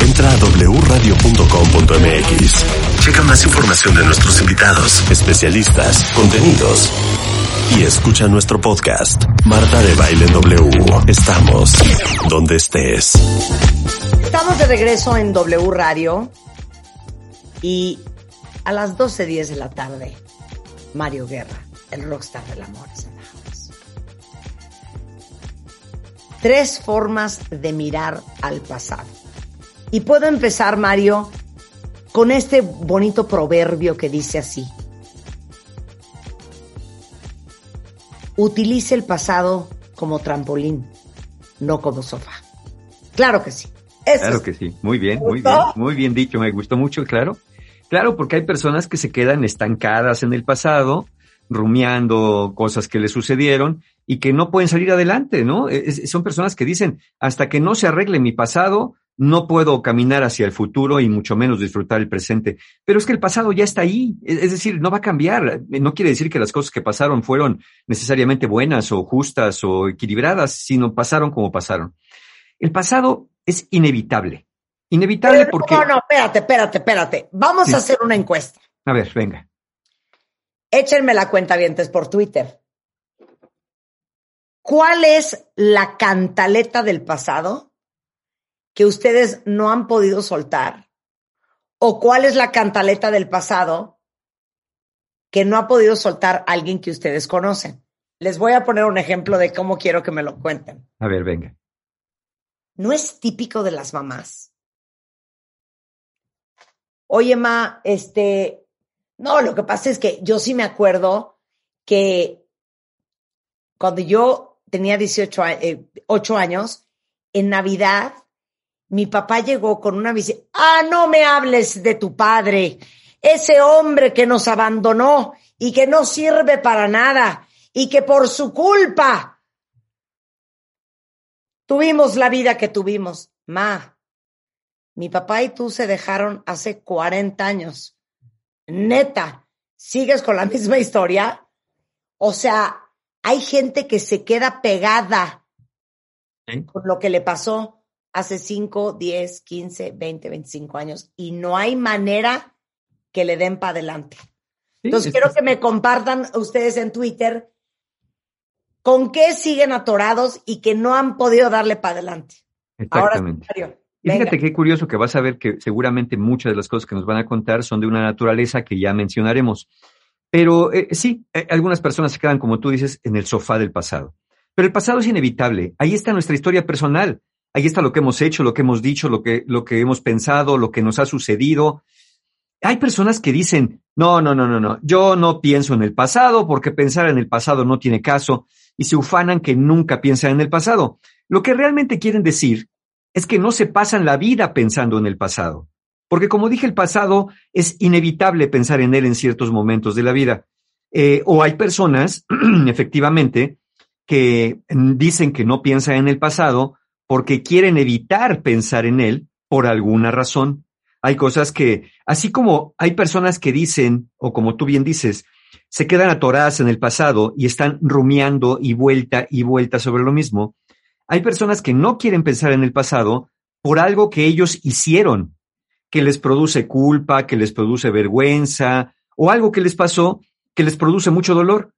Entra a wradio.com.mx. Checa más información de nuestros invitados, especialistas, contenidos. Y escucha nuestro podcast, Marta de Baile W. Estamos donde estés. Estamos de regreso en W Radio y a las 12.10 de la tarde, Mario Guerra, el rockstar del amor, Tres formas de mirar al pasado. Y puedo empezar, Mario, con este bonito proverbio que dice así. Utilice el pasado como trampolín, no como sofá. Claro que sí. Eso Claro es- que sí, muy bien, muy bien, muy bien dicho, me gustó mucho, claro. Claro, porque hay personas que se quedan estancadas en el pasado, rumiando cosas que les sucedieron y que no pueden salir adelante, ¿no? Es- son personas que dicen, hasta que no se arregle mi pasado, no puedo caminar hacia el futuro y mucho menos disfrutar el presente. Pero es que el pasado ya está ahí, es es decir, no va a cambiar. No quiere decir que las cosas que pasaron fueron necesariamente buenas o justas o equilibradas, sino pasaron como pasaron. El pasado es inevitable. Inevitable Pero porque... No, no, espérate, espérate, espérate. Vamos Sí. a hacer una encuesta. A ver, venga. Échenme la cuenta vientes por Twitter. ¿Cuál es la cantaleta del pasado que ustedes no han podido soltar? ¿O cuál es la cantaleta del pasado que no ha podido soltar alguien que ustedes conocen? Les voy a poner un ejemplo de cómo quiero que me lo cuenten. A ver, venga. ¿No es típico de las mamás? Oye, ma, este, no, lo que pasa es que yo sí me acuerdo que cuando yo tenía 18 a- eh, años, en Navidad, mi papá llegó con una visita. Ah, no me hables de tu padre, ese hombre que nos abandonó y que no sirve para nada y que por su culpa tuvimos la vida que tuvimos. Ma, mi papá y tú se dejaron hace 40 años. Neta, ¿sigues con la misma historia? O sea, hay gente que se queda pegada ¿Eh? con lo que le pasó hace 5, 10, 15, 20, 25 años y no hay manera que le den para adelante. Sí, Entonces, es- quiero que me compartan ustedes en Twitter con qué siguen atorados y que no han podido darle para adelante. Ahora, Exactamente. Mario, Y venga. fíjate qué curioso que vas a ver que seguramente muchas de las cosas que nos van a contar son de una naturaleza que ya mencionaremos. Pero eh, sí, eh, algunas personas se quedan, como tú dices, en el sofá del pasado. Pero el pasado es inevitable. Ahí está nuestra historia personal. Ahí está lo que hemos hecho, lo que hemos dicho, lo que, lo que hemos pensado, lo que nos ha sucedido. Hay personas que dicen, no, no, no, no, no, yo no pienso en el pasado porque pensar en el pasado no tiene caso y se ufanan que nunca piensan en el pasado. Lo que realmente quieren decir es que no se pasan la vida pensando en el pasado. Porque como dije, el pasado es inevitable pensar en él en ciertos momentos de la vida. Eh, o hay personas, efectivamente, que dicen que no piensan en el pasado porque quieren evitar pensar en él por alguna razón. Hay cosas que, así como hay personas que dicen, o como tú bien dices, se quedan atoradas en el pasado y están rumiando y vuelta y vuelta sobre lo mismo, hay personas que no quieren pensar en el pasado por algo que ellos hicieron, que les produce culpa, que les produce vergüenza, o algo que les pasó que les produce mucho dolor.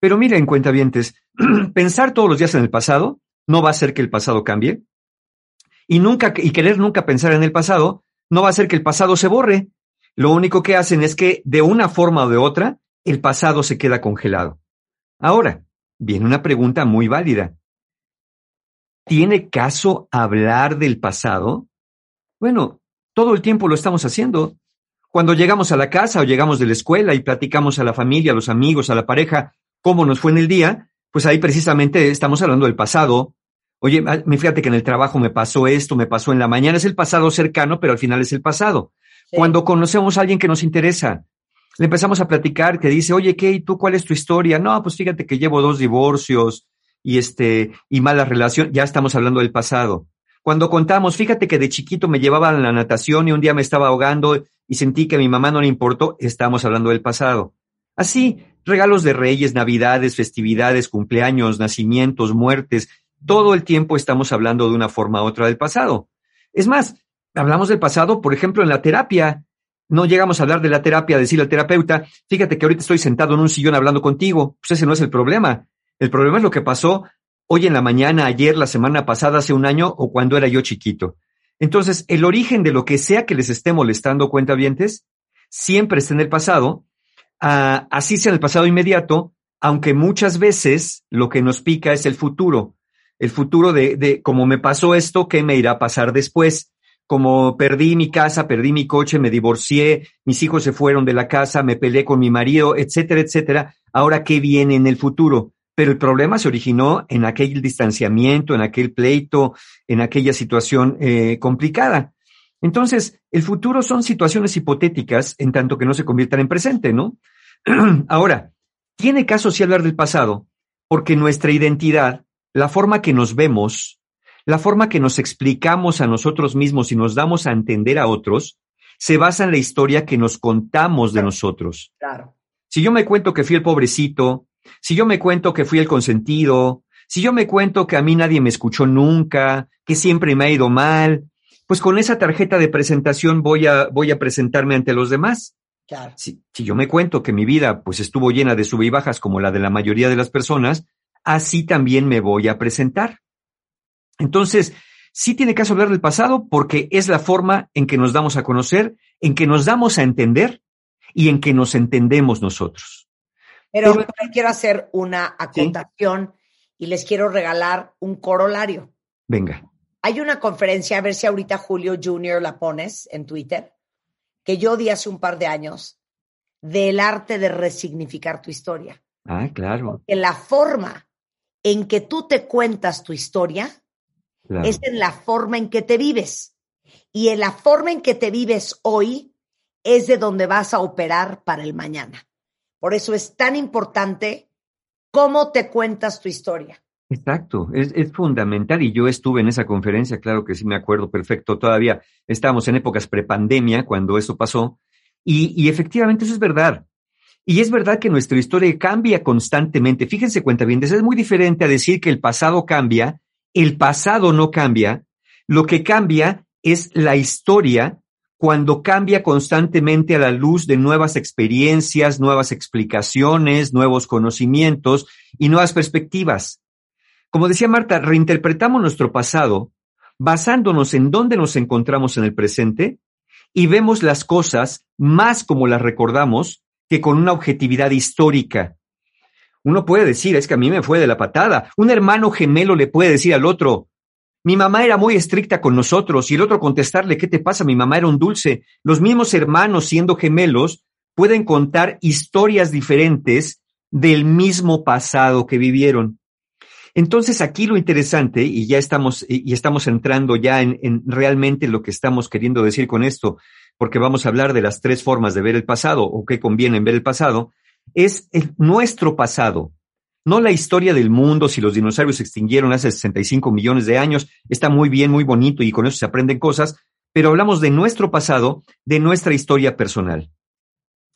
Pero miren, cuentavientes, pensar todos los días en el pasado no va a hacer que el pasado cambie. Y nunca, y querer nunca pensar en el pasado no va a hacer que el pasado se borre. Lo único que hacen es que de una forma o de otra, el pasado se queda congelado. Ahora, viene una pregunta muy válida. ¿Tiene caso hablar del pasado? Bueno, todo el tiempo lo estamos haciendo. Cuando llegamos a la casa o llegamos de la escuela y platicamos a la familia, a los amigos, a la pareja, cómo nos fue en el día, pues ahí precisamente estamos hablando del pasado. Oye, ah, me fíjate que en el trabajo me pasó esto, me pasó en la mañana, es el pasado cercano, pero al final es el pasado. Sí. Cuando conocemos a alguien que nos interesa, le empezamos a platicar, que dice, oye, ¿qué? ¿Y tú cuál es tu historia? No, pues fíjate que llevo dos divorcios y este, y mala relación, ya estamos hablando del pasado. Cuando contamos, fíjate que de chiquito me llevaban a la natación y un día me estaba ahogando y sentí que a mi mamá no le importó, estamos hablando del pasado. Así, regalos de reyes, navidades, festividades, cumpleaños, nacimientos, muertes, todo el tiempo estamos hablando de una forma u otra del pasado. Es más, hablamos del pasado, por ejemplo, en la terapia. No llegamos a hablar de la terapia, decirle al terapeuta, fíjate que ahorita estoy sentado en un sillón hablando contigo. Pues ese no es el problema. El problema es lo que pasó hoy en la mañana, ayer, la semana pasada, hace un año o cuando era yo chiquito. Entonces, el origen de lo que sea que les esté molestando cuentavientes siempre está en el pasado, ah, así sea en el pasado inmediato, aunque muchas veces lo que nos pica es el futuro, el futuro de, de cómo me pasó esto, ¿qué me irá a pasar después? Como perdí mi casa, perdí mi coche, me divorcié, mis hijos se fueron de la casa, me peleé con mi marido, etcétera, etcétera. Ahora, ¿qué viene en el futuro? Pero el problema se originó en aquel distanciamiento, en aquel pleito, en aquella situación eh, complicada. Entonces, el futuro son situaciones hipotéticas en tanto que no se conviertan en presente, ¿no? Ahora, tiene caso sí hablar del pasado, porque nuestra identidad, la forma que nos vemos, la forma que nos explicamos a nosotros mismos y nos damos a entender a otros, se basa en la historia que nos contamos de nosotros. Claro. Si yo me cuento que fui el pobrecito, si yo me cuento que fui el consentido, si yo me cuento que a mí nadie me escuchó nunca, que siempre me ha ido mal, pues con esa tarjeta de presentación voy a, voy a presentarme ante los demás. Claro. Si, si, yo me cuento que mi vida pues estuvo llena de sub y bajas como la de la mayoría de las personas, así también me voy a presentar. Entonces, sí tiene caso hablar del pasado porque es la forma en que nos damos a conocer, en que nos damos a entender y en que nos entendemos nosotros. Pero, Pero quiero hacer una acotación ¿sí? y les quiero regalar un corolario. Venga. Hay una conferencia, a ver si ahorita Julio Junior la pones en Twitter, que yo di hace un par de años, del arte de resignificar tu historia. Ah, claro. Porque la forma en que tú te cuentas tu historia claro. es en la forma en que te vives. Y en la forma en que te vives hoy es de donde vas a operar para el mañana. Por eso es tan importante cómo te cuentas tu historia. Exacto, es, fundamental y yo estuve en esa conferencia, claro que sí me acuerdo perfecto, todavía estábamos en épocas prepandemia cuando eso pasó y, y, efectivamente eso es verdad. Y es verdad que nuestra historia cambia constantemente. Fíjense cuenta bien, es muy diferente a decir que el pasado cambia, el pasado no cambia, lo que cambia es la historia cuando cambia constantemente a la luz de nuevas experiencias, nuevas explicaciones, nuevos conocimientos y nuevas perspectivas. Como decía Marta, reinterpretamos nuestro pasado basándonos en dónde nos encontramos en el presente y vemos las cosas más como las recordamos que con una objetividad histórica. Uno puede decir, es que a mí me fue de la patada. Un hermano gemelo le puede decir al otro, mi mamá era muy estricta con nosotros y el otro contestarle, ¿qué te pasa? Mi mamá era un dulce. Los mismos hermanos, siendo gemelos, pueden contar historias diferentes del mismo pasado que vivieron. Entonces aquí lo interesante, y ya estamos, y estamos entrando ya en, en, realmente lo que estamos queriendo decir con esto, porque vamos a hablar de las tres formas de ver el pasado o qué conviene en ver el pasado, es el, nuestro pasado, no la historia del mundo, si los dinosaurios se extinguieron hace 65 millones de años, está muy bien, muy bonito y con eso se aprenden cosas, pero hablamos de nuestro pasado, de nuestra historia personal.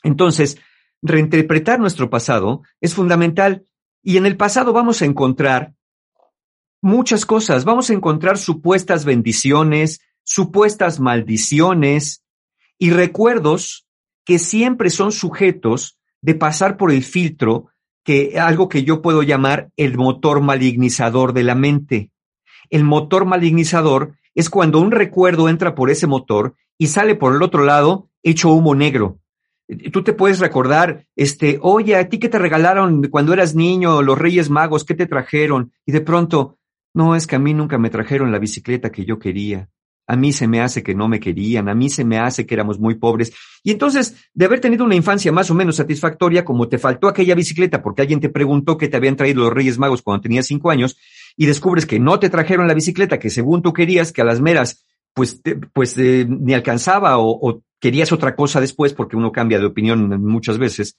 Entonces, reinterpretar nuestro pasado es fundamental y en el pasado vamos a encontrar muchas cosas. Vamos a encontrar supuestas bendiciones, supuestas maldiciones y recuerdos que siempre son sujetos de pasar por el filtro que algo que yo puedo llamar el motor malignizador de la mente. El motor malignizador es cuando un recuerdo entra por ese motor y sale por el otro lado hecho humo negro. Tú te puedes recordar, este, oye, a ti que te regalaron cuando eras niño, los Reyes Magos, ¿qué te trajeron? Y de pronto, no, es que a mí nunca me trajeron la bicicleta que yo quería. A mí se me hace que no me querían, a mí se me hace que éramos muy pobres. Y entonces, de haber tenido una infancia más o menos satisfactoria, como te faltó aquella bicicleta porque alguien te preguntó que te habían traído los Reyes Magos cuando tenías cinco años, y descubres que no te trajeron la bicicleta que según tú querías, que a las meras, pues, te, pues eh, ni alcanzaba o, o querías otra cosa después, porque uno cambia de opinión muchas veces,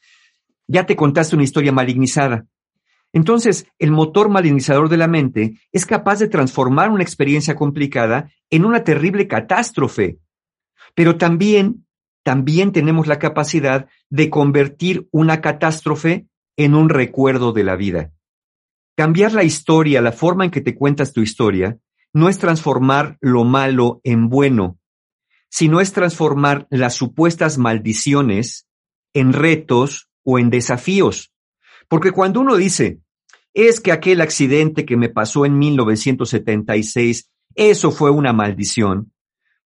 ya te contaste una historia malignizada. Entonces, el motor malignizador de la mente es capaz de transformar una experiencia complicada en una terrible catástrofe. Pero también, también tenemos la capacidad de convertir una catástrofe en un recuerdo de la vida. Cambiar la historia, la forma en que te cuentas tu historia, no es transformar lo malo en bueno, sino es transformar las supuestas maldiciones en retos o en desafíos. Porque cuando uno dice, es que aquel accidente que me pasó en 1976, eso fue una maldición,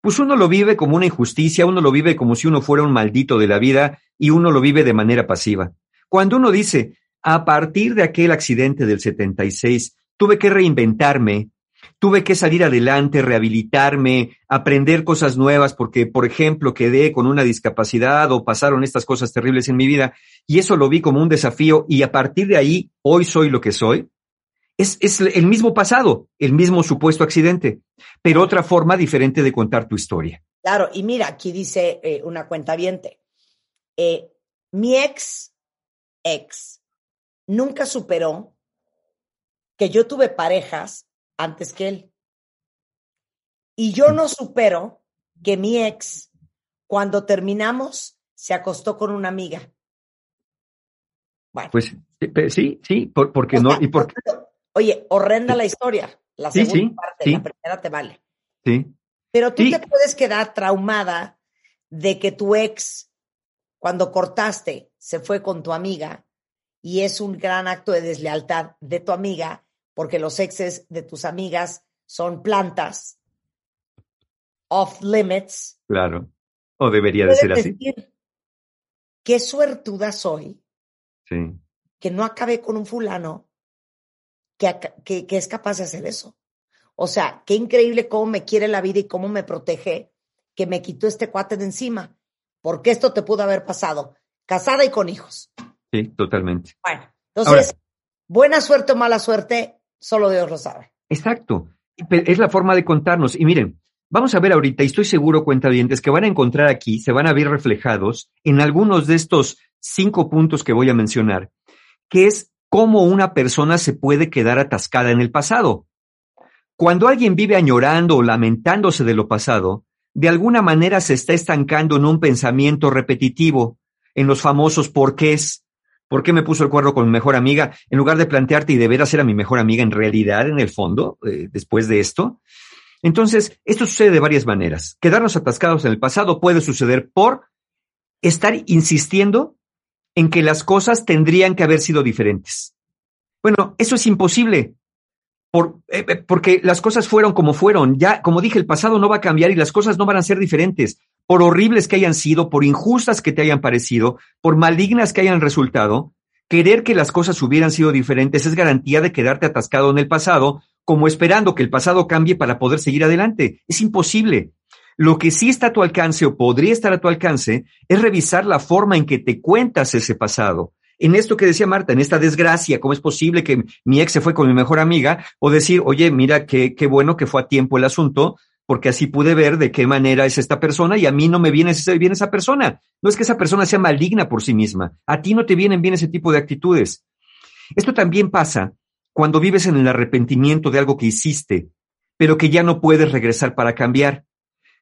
pues uno lo vive como una injusticia, uno lo vive como si uno fuera un maldito de la vida y uno lo vive de manera pasiva. Cuando uno dice, a partir de aquel accidente del 76, tuve que reinventarme, tuve que salir adelante, rehabilitarme, aprender cosas nuevas porque, por ejemplo, quedé con una discapacidad o pasaron estas cosas terribles en mi vida y eso lo vi como un desafío y a partir de ahí hoy soy lo que soy. Es, es el mismo pasado, el mismo supuesto accidente, pero otra forma diferente de contar tu historia. Claro, y mira, aquí dice eh, una cuenta viente. Eh, mi ex, ex, nunca superó que yo tuve parejas antes que él. Y yo no supero que mi ex, cuando terminamos, se acostó con una amiga. Bueno. Pues sí, sí, porque no. Y porque... Oye, horrenda la historia. La segunda parte, la primera te vale. Sí. Pero tú te puedes quedar traumada de que tu ex, cuando cortaste, se fue con tu amiga y es un gran acto de deslealtad de tu amiga porque los exes de tus amigas son plantas off limits. Claro. O debería de ser así. Qué suertuda soy. Sí. Que no acabé con un fulano que, que, que, es capaz de hacer eso. O sea, qué increíble cómo me quiere la vida y cómo me protege que me quitó este cuate de encima. Porque esto te pudo haber pasado. Casada y con hijos. Sí, totalmente. Bueno, entonces, buena suerte o mala suerte, Solo Dios lo sabe. Exacto. Es la forma de contarnos. Y miren, vamos a ver ahorita, y estoy seguro, cuentavientes, que van a encontrar aquí, se van a ver reflejados en algunos de estos cinco puntos que voy a mencionar, que es cómo una persona se puede quedar atascada en el pasado. Cuando alguien vive añorando o lamentándose de lo pasado, de alguna manera se está estancando en un pensamiento repetitivo, en los famosos porqués, ¿Por qué me puso el cuerno con mi mejor amiga? En lugar de plantearte y de veras a mi mejor amiga en realidad, en el fondo, eh, después de esto. Entonces, esto sucede de varias maneras. Quedarnos atascados en el pasado puede suceder por estar insistiendo en que las cosas tendrían que haber sido diferentes. Bueno, eso es imposible. Por, eh, eh, porque las cosas fueron como fueron. Ya, como dije, el pasado no va a cambiar y las cosas no van a ser diferentes por horribles que hayan sido, por injustas que te hayan parecido, por malignas que hayan resultado, querer que las cosas hubieran sido diferentes es garantía de quedarte atascado en el pasado, como esperando que el pasado cambie para poder seguir adelante. Es imposible. Lo que sí está a tu alcance o podría estar a tu alcance es revisar la forma en que te cuentas ese pasado. En esto que decía Marta, en esta desgracia, ¿cómo es posible que mi ex se fue con mi mejor amiga? O decir, oye, mira, qué, qué bueno que fue a tiempo el asunto, porque así pude ver de qué manera es esta persona y a mí no me viene bien esa persona. No es que esa persona sea maligna por sí misma, a ti no te vienen bien ese tipo de actitudes. Esto también pasa cuando vives en el arrepentimiento de algo que hiciste, pero que ya no puedes regresar para cambiar.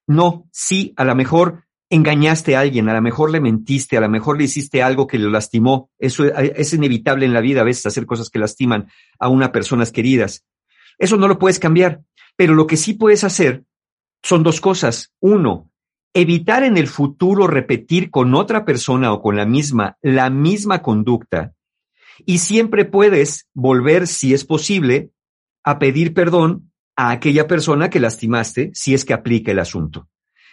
No, sí, a lo mejor engañaste a alguien, a lo mejor le mentiste, a lo mejor le hiciste algo que lo lastimó. Eso es inevitable en la vida a veces hacer cosas que lastiman a unas personas queridas. Eso no lo puedes cambiar, pero lo que sí puedes hacer son dos cosas. Uno, evitar en el futuro repetir con otra persona o con la misma la misma conducta. Y siempre puedes volver, si es posible, a pedir perdón a aquella persona que lastimaste si es que aplica el asunto.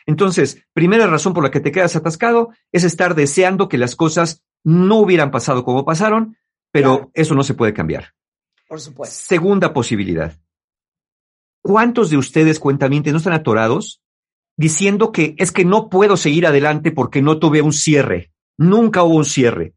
Entonces, primera razón por la que te quedas atascado es estar deseando que las cosas no hubieran pasado como pasaron, pero eso no se puede cambiar. Por supuesto. Segunda posibilidad, ¿Cuántos de ustedes, cuentamientos, no están atorados diciendo que es que no puedo seguir adelante porque no tuve un cierre? Nunca hubo un cierre.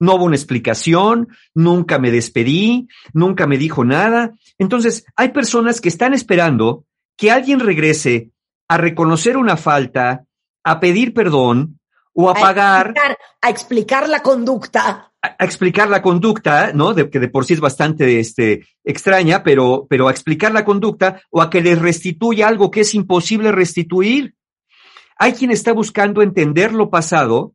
No hubo una explicación, nunca me despedí, nunca me dijo nada. Entonces, hay personas que están esperando que alguien regrese a reconocer una falta, a pedir perdón o a, pagar. a explicar la conducta a explicar la conducta, ¿no? De, que de por sí es bastante este, extraña, pero, pero a explicar la conducta o a que les restituya algo que es imposible restituir. Hay quien está buscando entender lo pasado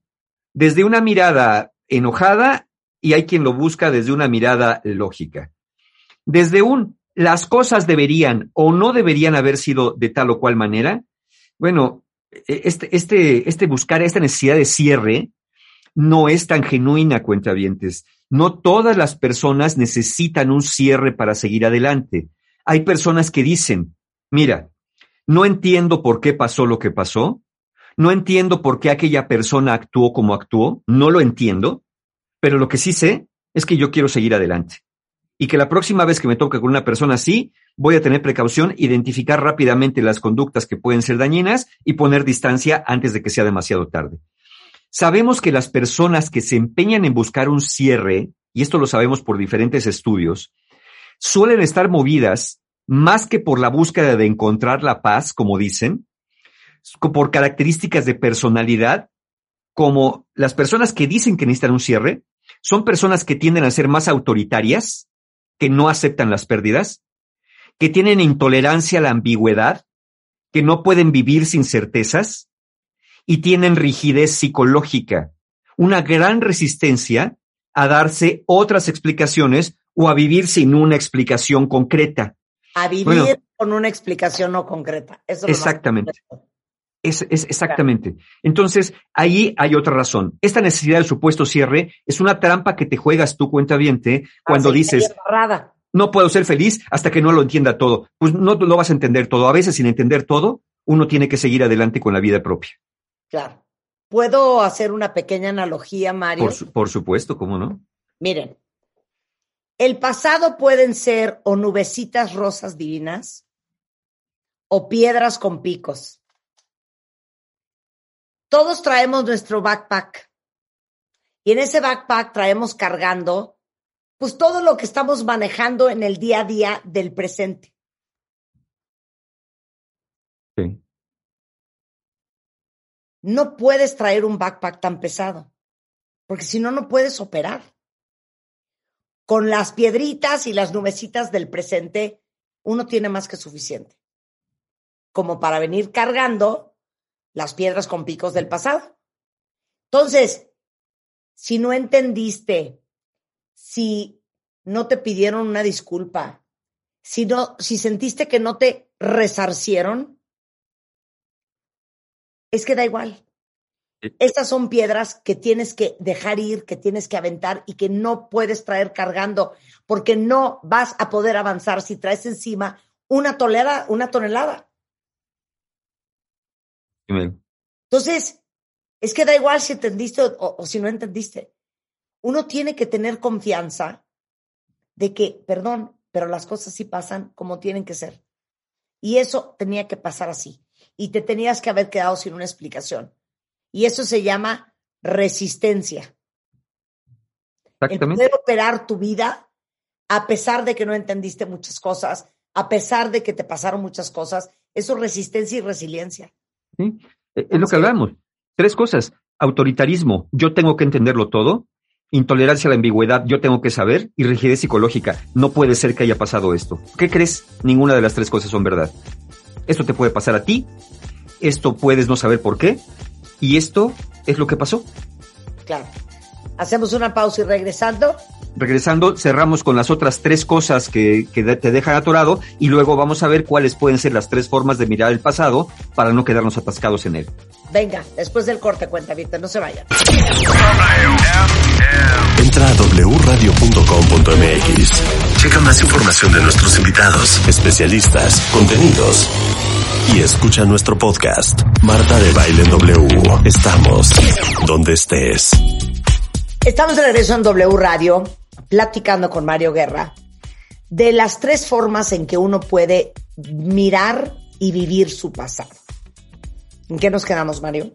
desde una mirada enojada y hay quien lo busca desde una mirada lógica. desde un las cosas deberían o no deberían haber sido de tal o cual manera, bueno, e, este, este, este buscar esta necesidad de cierre no es tan genuina, cuentavientes. No todas las personas necesitan un cierre para seguir adelante. Hay personas que dicen, mira, no entiendo por qué pasó lo que pasó, no entiendo por qué aquella persona actuó como actuó, no lo entiendo, pero lo que sí sé es que yo quiero seguir adelante. Y que la próxima vez que me toque con una persona así, voy a tener precaución, identificar rápidamente las conductas que pueden ser dañinas y poner distancia antes de que sea demasiado tarde. Sabemos que las personas que se empeñan en buscar un cierre, y esto lo sabemos por diferentes estudios, suelen estar movidas más que por la búsqueda de encontrar la paz, como dicen, por características de personalidad, como las personas que dicen que necesitan un cierre, son personas que tienden a ser más autoritarias, que no aceptan las pérdidas, que tienen intolerancia a la ambigüedad, que no pueden vivir sin certezas y tienen rigidez psicológica, una gran resistencia a darse otras explicaciones o a vivir sin una explicación concreta. A vivir con una explicación no concreta. exactamente. Es, es, exactamente. Entonces, ahí hay otra razón. Esta necesidad del supuesto cierre es una trampa que te juegas tú, cuenta viente, cuando dices, no puedo ser feliz hasta que no lo entienda todo. Pues no lo vas a entender todo. A veces, sin entender todo, uno tiene que seguir adelante con la vida propia. Claro. ¿Puedo hacer una pequeña analogía, Mario? Por, por supuesto, ¿cómo no? Miren, el pasado pueden ser o nubecitas rosas divinas o piedras con picos todos traemos nuestro backpack. Y en ese backpack traemos cargando, pues todo lo que estamos manejando en el día a día del presente. Sí. No puedes traer un backpack tan pesado, porque si no, no puedes operar. Con las piedritas y las nubecitas del presente, uno tiene más que suficiente. Como para venir cargando las piedras con picos del pasado. Entonces, si no entendiste, si no te pidieron una disculpa, si, no, si sentiste que no te resarcieron, es que da igual. Estas son piedras que tienes que dejar ir, que tienes que aventar y que no puedes traer cargando, porque no vas a poder avanzar si traes encima una tonelada, una tonelada. Entonces, es que da igual si entendiste o, si no entendiste. Uno tiene que tener confianza de que, perdón, pero las cosas sí pasan como tienen que ser. Y eso tenía que pasar así. Y te tenías que haber quedado sin una explicación. Y eso se llama resistencia. Exactamente. El poder operar tu vida a pesar de que no entendiste muchas cosas, a pesar de que te pasaron muchas cosas, eso es resistencia y resiliencia. ¿sí? Eh, es lo que hablamos. Tres cosas. Autoritarismo, yo tengo que entenderlo todo. Intolerancia a la ambigüedad, yo tengo que saber. Y rigidez psicológica, no puede ser que haya pasado esto. ¿Qué crees? Ninguna de las tres cosas son verdad. Esto te puede pasar a ti, esto puedes no saber por qué, y esto es lo que pasó. Claro. Hacemos una pausa y regresando, regresando, cerramos con las otras tres cosas que, te dejan atorado y luego vamos a ver cuáles pueden ser las tres formas de mirar el pasado para no quedarnos atascados en él. Venga, después del corte, cuenta, Víctor, no se vayan. Entra a wradio.com.mx. Checa más información de nuestros invitados, especialistas, contenidos. Y escucha nuestro podcast, Marta de Baile W. Estamos donde estés. Estamos de regreso en W Radio platicando con Mario Guerra de las tres formas en que uno puede mirar y vivir su pasado. ¿En qué nos quedamos, Mario?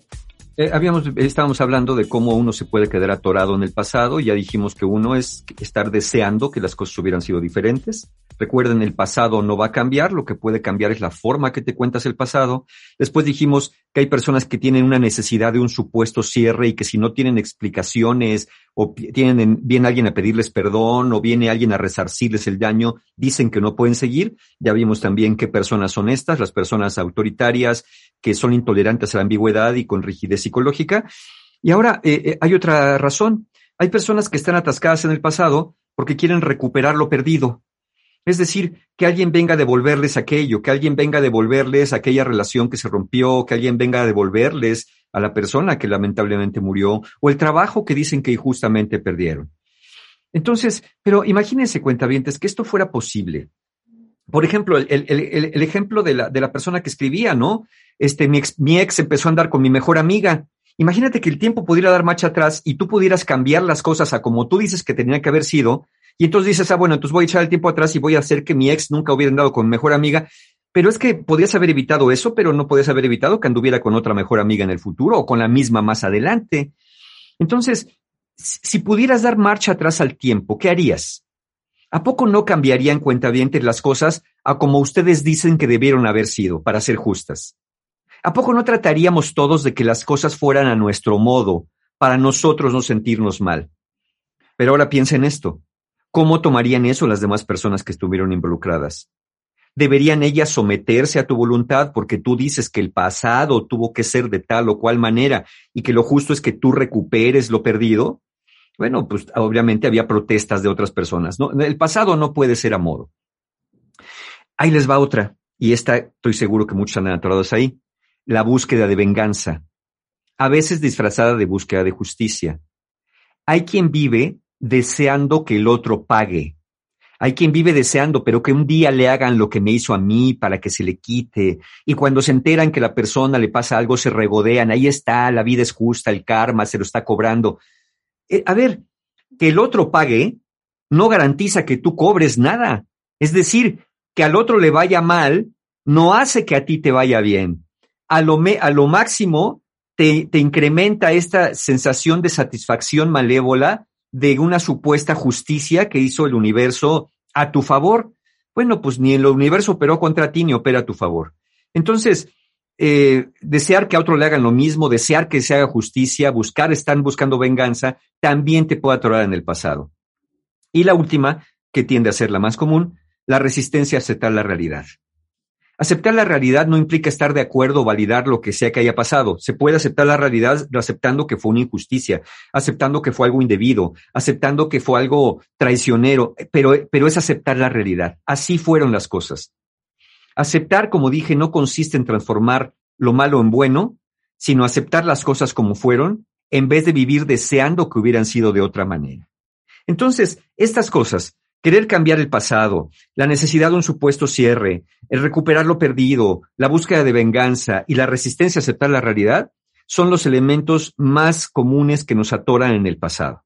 Eh, habíamos, estábamos hablando de cómo uno se puede quedar atorado en el pasado. Ya dijimos que uno es estar deseando que las cosas hubieran sido diferentes. Recuerden, el pasado no va a cambiar, lo que puede cambiar es la forma que te cuentas el pasado. Después dijimos que hay personas que tienen una necesidad de un supuesto cierre y que si no tienen explicaciones o tienen, viene alguien a pedirles perdón o viene alguien a resarcirles el daño, dicen que no pueden seguir. Ya vimos también qué personas son estas, las personas autoritarias que son intolerantes a la ambigüedad y con rigidez psicológica. Y ahora eh, eh, hay otra razón. Hay personas que están atascadas en el pasado porque quieren recuperar lo perdido Es decir, que alguien venga a devolverles aquello, que alguien venga a devolverles aquella relación que se rompió, que alguien venga a devolverles a la persona que lamentablemente murió, o el trabajo que dicen que injustamente perdieron. Entonces, pero imagínense, cuentavientes, que esto fuera posible. Por ejemplo, el, ejemplo de la, de la, persona que escribía, ¿no? Este, mi ex, mi ex empezó a andar con mi mejor amiga. Imagínate que el tiempo pudiera dar marcha atrás y tú pudieras cambiar las cosas a como tú dices que tenían que haber sido, y entonces dices, ah, bueno, entonces voy a echar el tiempo atrás y voy a hacer que mi ex nunca hubiera andado con mejor amiga. Pero es que podías haber evitado eso, pero no podías haber evitado que anduviera con otra mejor amiga en el futuro o con la misma más adelante. Entonces, si pudieras dar marcha atrás al tiempo, ¿qué harías? ¿A poco no cambiarían cuentavientes las cosas a como ustedes dicen que debieron haber sido, para ser justas? ¿A poco no trataríamos todos de que las cosas fueran a nuestro modo, para nosotros no sentirnos mal? Pero ahora piensa en esto. ¿Cómo tomarían eso las demás personas que estuvieron involucradas? ¿Deberían ellas someterse a tu voluntad porque tú dices que el pasado tuvo que ser de tal o cual manera y que lo justo es que tú recuperes lo perdido? Bueno, pues obviamente había protestas de otras personas. ¿no? El pasado no puede ser a modo. Ahí les va otra, y esta estoy seguro que muchos han atorados ahí. La búsqueda de venganza, a veces disfrazada de búsqueda de justicia. Hay quien vive deseando que el otro pague. Hay quien vive deseando, pero que un día le hagan lo que me hizo a mí para que se le quite. Y cuando se enteran que la persona le pasa algo, se regodean. Ahí está, la vida es justa, el karma se lo está cobrando. Eh, a ver, que el otro pague no garantiza que tú cobres nada. Es decir, que al otro le vaya mal no hace que a ti te vaya bien. A lo, a lo máximo te, te incrementa esta sensación de satisfacción malévola de una supuesta justicia que hizo el universo a tu favor. Bueno, pues ni el universo operó contra ti ni opera a tu favor. Entonces, eh, desear que a otro le hagan lo mismo, desear que se haga justicia, buscar, están buscando venganza, también te puede atorar en el pasado. Y la última, que tiende a ser la más común, la resistencia a aceptar la realidad. Aceptar la realidad no implica estar de acuerdo o validar lo que sea que haya pasado. Se puede aceptar la realidad aceptando que fue una injusticia, aceptando que fue algo indebido, aceptando que fue algo traicionero, pero, pero es aceptar la realidad. Así fueron las cosas. Aceptar, como dije, no consiste en transformar lo malo en bueno, sino aceptar las cosas como fueron en vez de vivir deseando que hubieran sido de otra manera. Entonces, estas cosas, Querer cambiar el pasado, la necesidad de un supuesto cierre, el recuperar lo perdido, la búsqueda de venganza y la resistencia a aceptar la realidad son los elementos más comunes que nos atoran en el pasado.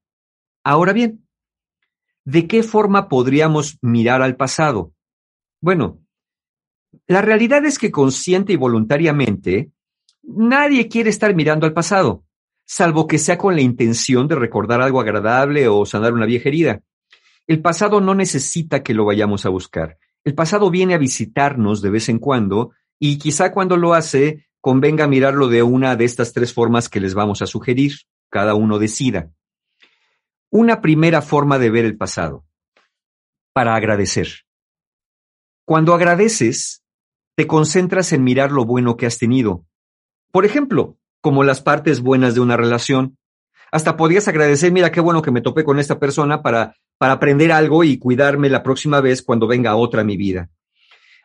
Ahora bien, ¿de qué forma podríamos mirar al pasado? Bueno, la realidad es que consciente y voluntariamente, nadie quiere estar mirando al pasado, salvo que sea con la intención de recordar algo agradable o sanar una vieja herida. El pasado no necesita que lo vayamos a buscar. El pasado viene a visitarnos de vez en cuando y quizá cuando lo hace convenga mirarlo de una de estas tres formas que les vamos a sugerir. Cada uno decida. Una primera forma de ver el pasado. Para agradecer. Cuando agradeces, te concentras en mirar lo bueno que has tenido. Por ejemplo, como las partes buenas de una relación. Hasta podrías agradecer, mira qué bueno que me topé con esta persona para para aprender algo y cuidarme la próxima vez cuando venga otra mi vida.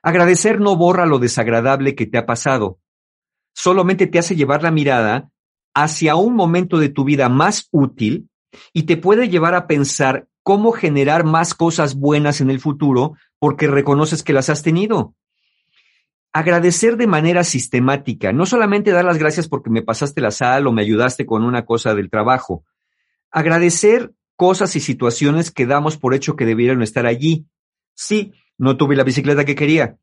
Agradecer no borra lo desagradable que te ha pasado, solamente te hace llevar la mirada hacia un momento de tu vida más útil y te puede llevar a pensar cómo generar más cosas buenas en el futuro porque reconoces que las has tenido. Agradecer de manera sistemática, no solamente dar las gracias porque me pasaste la sal o me ayudaste con una cosa del trabajo. Agradecer cosas y situaciones que damos por hecho que debieron estar allí. Sí, no tuve la bicicleta que quería,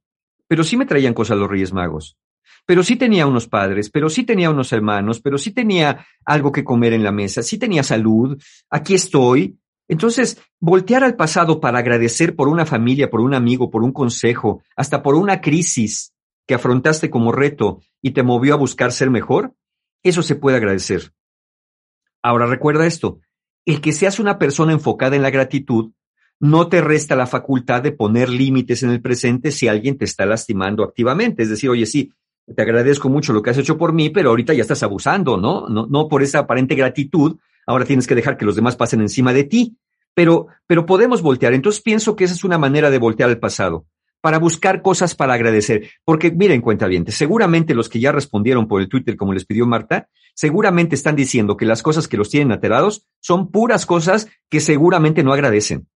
pero sí me traían cosas los Reyes Magos. Pero sí tenía unos padres, pero sí tenía unos hermanos, pero sí tenía algo que comer en la mesa, sí tenía salud, aquí estoy. Entonces, voltear al pasado para agradecer por una familia, por un amigo, por un consejo, hasta por una crisis que afrontaste como reto y te movió a buscar ser mejor, eso se puede agradecer. Ahora recuerda esto, el que seas una persona enfocada en la gratitud no te resta la facultad de poner límites en el presente si alguien te está lastimando activamente. Es decir, oye, sí, te agradezco mucho lo que has hecho por mí, pero ahorita ya estás abusando, ¿no? No, por esa aparente gratitud, ahora tienes que dejar que los demás pasen encima de ti. pero, pero podemos voltear. Entonces pienso que esa es una manera de voltear el pasado, para buscar cosas para agradecer. Porque miren, cuenta bien, seguramente los que ya respondieron por el Twitter, como les pidió Marta, seguramente están diciendo que las cosas que los tienen alterados son puras cosas que seguramente no agradecen.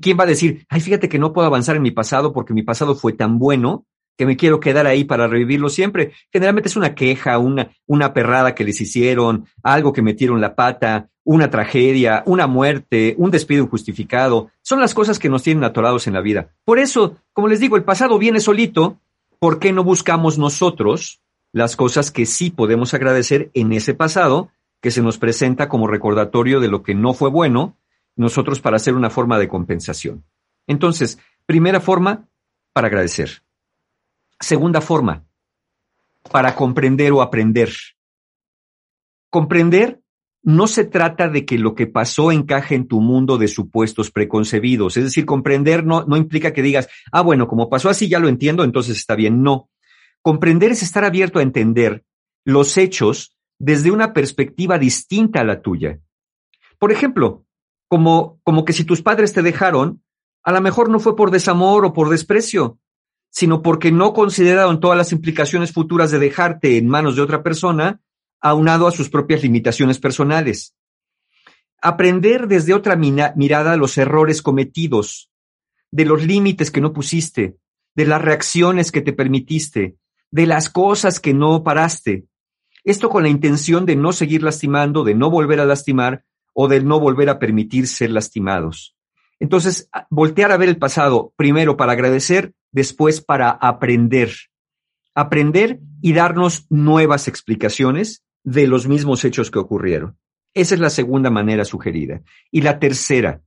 ¿Quién va a decir, ay, fíjate que no puedo avanzar en mi pasado porque mi pasado fue tan bueno que me quiero quedar ahí para revivirlo siempre? Generalmente es una queja, una, una perrada que les hicieron, algo que metieron la pata, una tragedia, una muerte, un despido injustificado. Son las cosas que nos tienen atorados en la vida. Por eso, como les digo, el pasado viene solito. ¿Por qué no buscamos nosotros las cosas que sí podemos agradecer en ese pasado que se nos presenta como recordatorio de lo que no fue bueno nosotros para hacer una forma de compensación. Entonces, primera forma, para agradecer. Segunda forma, para comprender o aprender. Comprender no se trata de que lo que pasó encaje en tu mundo de supuestos preconcebidos. Es decir, comprender no, no implica que digas, ah, bueno, como pasó así, ya lo entiendo, entonces está bien. No. Comprender es estar abierto a entender los hechos desde una perspectiva distinta a la tuya. Por ejemplo, como, como que si tus padres te dejaron, a lo mejor no fue por desamor o por desprecio, sino porque no consideraron todas las implicaciones futuras de dejarte en manos de otra persona, aunado a sus propias limitaciones personales. Aprender desde otra mirada los errores cometidos, de los límites que no pusiste, de las reacciones que te permitiste, de las cosas que no paraste. Esto con la intención de no seguir lastimando, de no volver a lastimar, o del no volver a permitir ser lastimados. Entonces, voltear a ver el pasado, primero para agradecer, después para aprender. Aprender y darnos nuevas explicaciones de los mismos hechos que ocurrieron. Esa es la segunda manera sugerida. Y la tercera,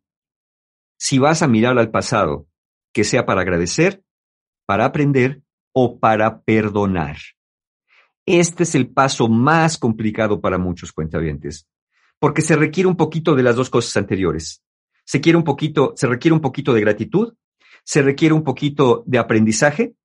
si vas a mirar al pasado, que sea para agradecer, para aprender o para perdonar. Este es el paso más complicado para muchos cuentavientes porque se requiere un poquito de las dos cosas anteriores. Se quiere un poquito, se requiere un poquito de gratitud, se requiere un poquito de aprendizaje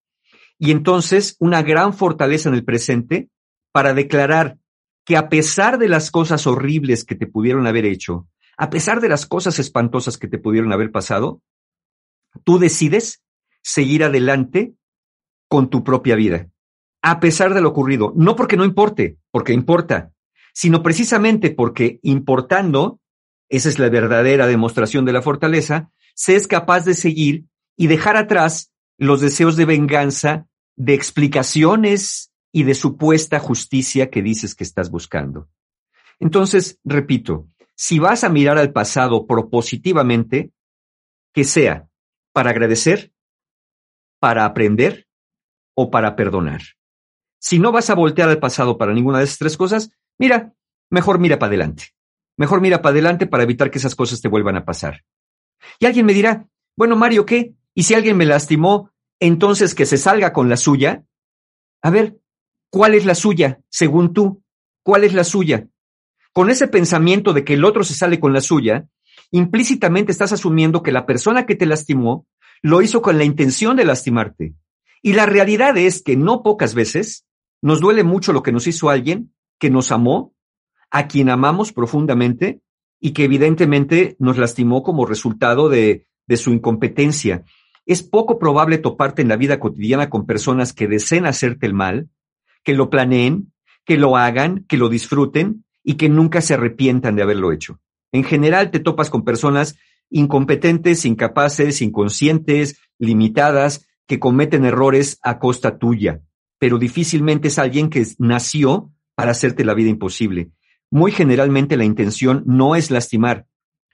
y entonces una gran fortaleza en el presente para declarar que a pesar de las cosas horribles que te pudieron haber hecho, a pesar de las cosas espantosas que te pudieron haber pasado, tú decides seguir adelante con tu propia vida, a pesar de lo ocurrido, no porque no importe, porque importa, sino precisamente porque importando, esa es la verdadera demostración de la fortaleza, se es capaz de seguir y dejar atrás los deseos de venganza, de explicaciones y de supuesta justicia que dices que estás buscando. Entonces, repito, si vas a mirar al pasado propositivamente, que sea para agradecer, para aprender o para perdonar. Si no vas a voltear al pasado para ninguna de esas tres cosas, Mira, mejor mira para adelante. Mejor mira para adelante para evitar que esas cosas te vuelvan a pasar. Y alguien me dirá, bueno, Mario, ¿qué? ¿Y si alguien me lastimó, entonces que se salga con la suya? A ver, ¿cuál es la suya, según tú? ¿Cuál es la suya? Con ese pensamiento de que el otro se sale con la suya, implícitamente estás asumiendo que la persona que te lastimó lo hizo con la intención de lastimarte. Y la realidad es que no pocas veces nos duele mucho lo que nos hizo alguien que nos amó, a quien amamos profundamente y que evidentemente nos lastimó como resultado de, de su incompetencia. Es poco probable toparte en la vida cotidiana con personas que deseen hacerte el mal, que lo planeen, que lo hagan, que lo disfruten y que nunca se arrepientan de haberlo hecho. En general te topas con personas incompetentes, incapaces, inconscientes, limitadas, que cometen errores a costa tuya, pero difícilmente es alguien que nació para hacerte la vida imposible. Muy generalmente la intención no es lastimar.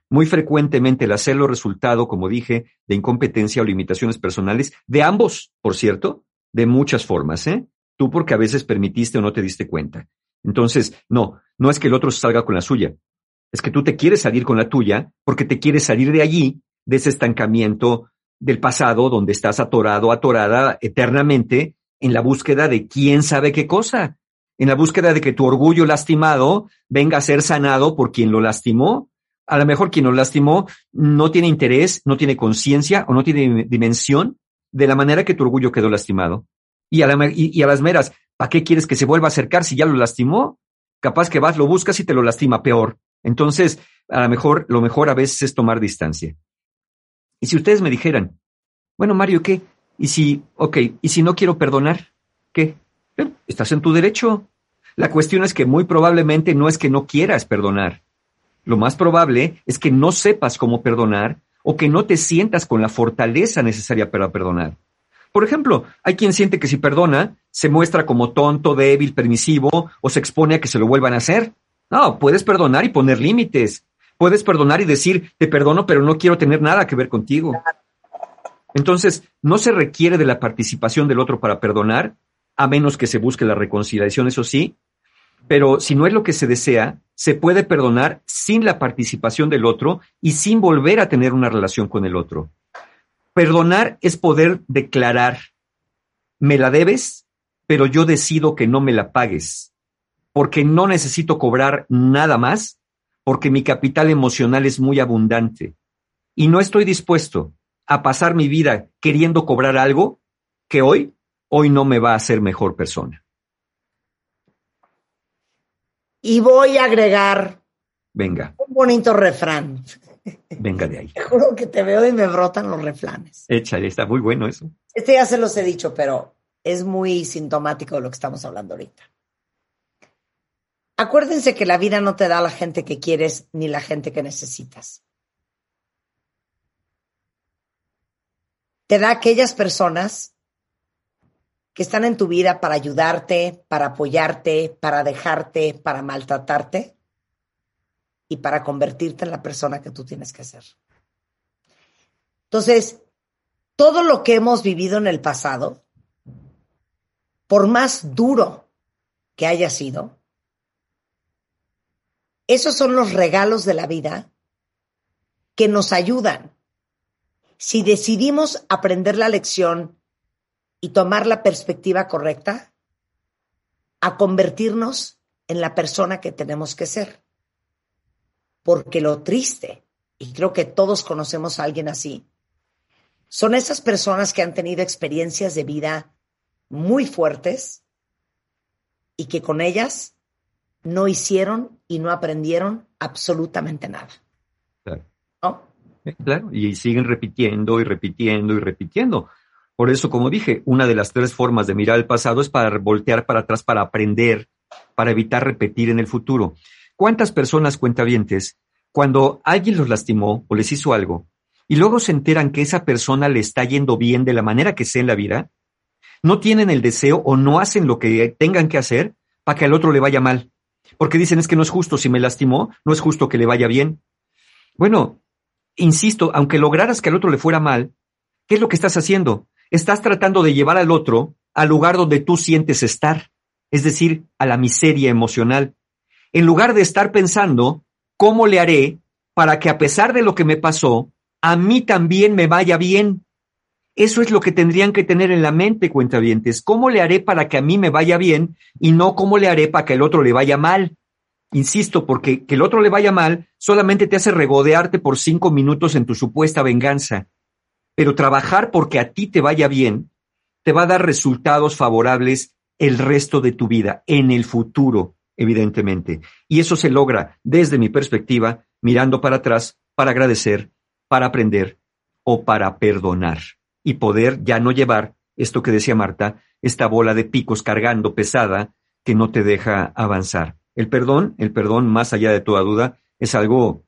Muy frecuentemente el hacerlo resultado, como dije, de incompetencia o limitaciones personales, de ambos, por cierto, de muchas formas, ¿eh? Tú porque a veces permitiste o no te diste cuenta. Entonces, no, no es que el otro salga con la suya. Es que tú te quieres salir con la tuya porque te quieres salir de allí, de ese estancamiento del pasado donde estás atorado, atorada eternamente en la búsqueda de quién sabe qué cosa en la búsqueda de que tu orgullo lastimado venga a ser sanado por quien lo lastimó. A lo mejor quien lo lastimó no tiene interés, no tiene conciencia o no tiene dimensión de la manera que tu orgullo quedó lastimado. Y a, a las meras, ¿para qué quieres que se vuelva a acercar si ya lo lastimó? Capaz que vas, lo buscas y te lo lastima peor. Entonces, a lo mejor, lo mejor a veces es tomar distancia. Y si ustedes me dijeran, bueno, Mario, ¿qué? Y si, ok, y si no quiero perdonar, ¿qué? estás en tu derecho. La cuestión es que muy probablemente no es que no quieras perdonar. Lo más probable es que no sepas cómo perdonar o que no te sientas con la fortaleza necesaria para perdonar. Por ejemplo, hay quien siente que si perdona, se muestra como tonto, débil, permisivo o se expone a que se lo vuelvan a hacer. No, puedes perdonar y poner límites. Puedes perdonar y decir, te perdono, pero no quiero tener nada que ver contigo. Entonces, no se requiere de la participación del otro para perdonar, a menos que se busque la reconciliación, eso sí, pero si no es lo que se desea, se puede perdonar sin la participación del otro y sin volver a tener una relación con el otro. Perdonar es poder declarar, me la debes, pero yo decido que no me la pagues, porque no necesito cobrar nada más, porque mi capital emocional es muy abundante y no estoy dispuesto a pasar mi vida queriendo cobrar algo que hoy, hoy no me va a hacer mejor persona. Y voy a agregar Venga. un bonito refrán. Venga de ahí. Te juro que te veo y me brotan los refranes. Échale, está muy bueno eso. Este ya se los he dicho, pero es muy sintomático de lo que estamos hablando ahorita. Acuérdense que la vida no te da la gente que quieres ni la gente que necesitas. Te da aquellas personas que están en tu vida para ayudarte, para apoyarte, para dejarte, para maltratarte y para convertirte en la persona que tú tienes que ser. Entonces, todo lo que hemos vivido en el pasado, por más duro que haya sido, esos son los regalos de la vida que nos ayudan. Si decidimos aprender la lección y tomar la perspectiva correcta, a convertirnos en la persona que tenemos que ser. Porque lo triste, y creo que todos conocemos a alguien así, son esas personas que han tenido experiencias de vida muy fuertes y que con ellas no hicieron y no aprendieron absolutamente nada. Claro. Claro, y siguen repitiendo y repitiendo y repitiendo. Por eso, como dije, una de las tres formas de mirar el pasado es para voltear para atrás, para aprender, para evitar repetir en el futuro. ¿Cuántas personas cuentavientes, cuando alguien los lastimó o les hizo algo, y luego se enteran que esa persona le está yendo bien de la manera que sea en la vida, no tienen el deseo o no hacen lo que tengan que hacer para que al otro le vaya mal? porque dicen es que no es justo, si me lastimó, no es justo que le vaya bien. Bueno, insisto, aunque lograras que al otro le fuera mal, ¿qué es lo que estás haciendo? Estás tratando de llevar al otro al lugar donde tú sientes estar, es decir, a la miseria emocional, en lugar de estar pensando, ¿cómo le haré para que a pesar de lo que me pasó, a mí también me vaya bien? Eso es lo que tendrían que tener en la mente, cuentavientes. ¿Cómo le haré para que a mí me vaya bien y no cómo le haré para que el otro le vaya mal? Insisto, porque que el otro le vaya mal solamente te hace regodearte por cinco minutos en tu supuesta venganza. Pero trabajar porque a ti te vaya bien te va a dar resultados favorables el resto de tu vida, en el futuro, evidentemente. Y eso se logra, desde mi perspectiva, mirando para atrás, para agradecer, para aprender o para perdonar y poder ya no llevar esto que decía Marta, esta bola de picos cargando pesada que no te deja avanzar. El perdón, el perdón, más allá de toda duda, es algo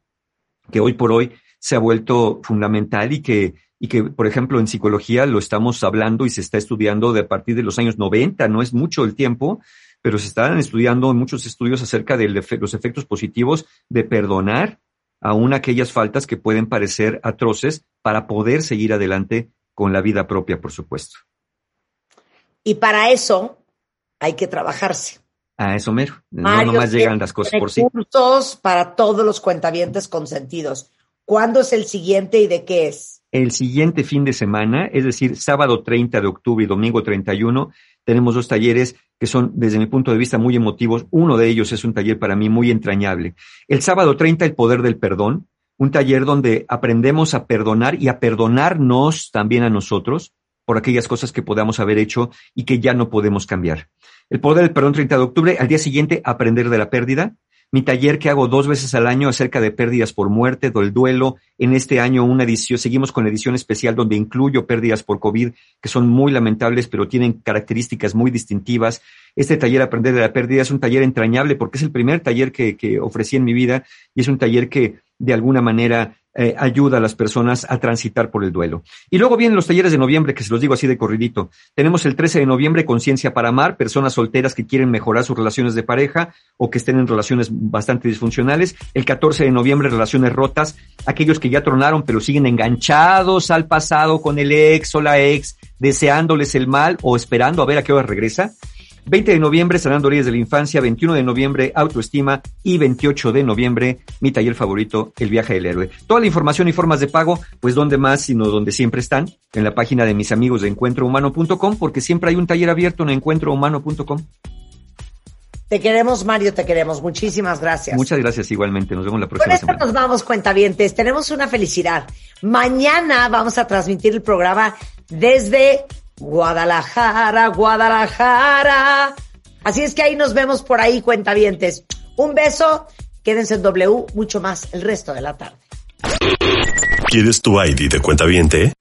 que hoy por hoy se ha vuelto fundamental y que, y que, por ejemplo, en psicología lo estamos hablando y se está estudiando de a partir de los años 90, no es mucho el tiempo, pero se están estudiando muchos estudios acerca de los efectos positivos de perdonar aún aquellas faltas que pueden parecer atroces para poder seguir adelante con la vida propia, por supuesto. Y para eso hay que trabajarse. A eso mero. no nomás llegan las cosas por sí. Cursos para todos los cuentavientes consentidos. ¿Cuándo es el siguiente y de qué es? El siguiente fin de semana, es decir, sábado 30 de octubre y domingo 31, tenemos dos talleres que son, desde mi punto de vista, muy emotivos. Uno de ellos es un taller para mí muy entrañable. El sábado 30, el poder del perdón un taller donde aprendemos a perdonar y a perdonarnos también a nosotros por aquellas cosas que podamos haber hecho y que ya no podemos cambiar. El poder del perdón 30 de octubre, al día siguiente aprender de la pérdida, mi taller que hago dos veces al año acerca de pérdidas por muerte, del duelo. En este año una edición, seguimos con la edición especial donde incluyo pérdidas por COVID, que son muy lamentables, pero tienen características muy distintivas. Este taller Aprender de la Pérdida es un taller entrañable porque es el primer taller que, que ofrecí en mi vida y es un taller que de alguna manera eh, ayuda a las personas a transitar por el duelo. Y luego vienen los talleres de noviembre, que se los digo así de corridito. Tenemos el 13 de noviembre, Conciencia para Amar, personas solteras que quieren mejorar sus relaciones de pareja o que estén en relaciones bastante disfuncionales. El 14 de noviembre, Relaciones Rotas, aquellos que ya tronaron pero siguen enganchados al pasado con el ex o la ex, deseándoles el mal o esperando a ver a qué hora regresa. 20 de noviembre, Sanando de la Infancia, 21 de noviembre, Autoestima y 28 de noviembre, mi taller favorito, El Viaje del Héroe. Toda la información y formas de pago, pues donde más, sino donde siempre están, en la página de mis amigos de encuentrohumano.com, porque siempre hay un taller abierto en encuentrohumano.com. Te queremos, Mario, te queremos. Muchísimas gracias. Muchas gracias igualmente. Nos vemos la próxima Con esto semana. nos vamos, cuentavientes. Tenemos una felicidad. Mañana vamos a transmitir el programa desde Guadalajara, Guadalajara. Así es que ahí nos vemos por ahí, cuentavientes. Un beso. Quédense en W mucho más el resto de la tarde. ¿Quieres tu ID de cuenta viente?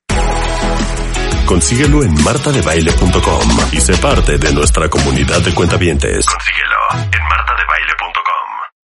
Consíguelo en martadebaile.com y sé parte de nuestra comunidad de cuentavientes. Consíguelo en martadebaile.com.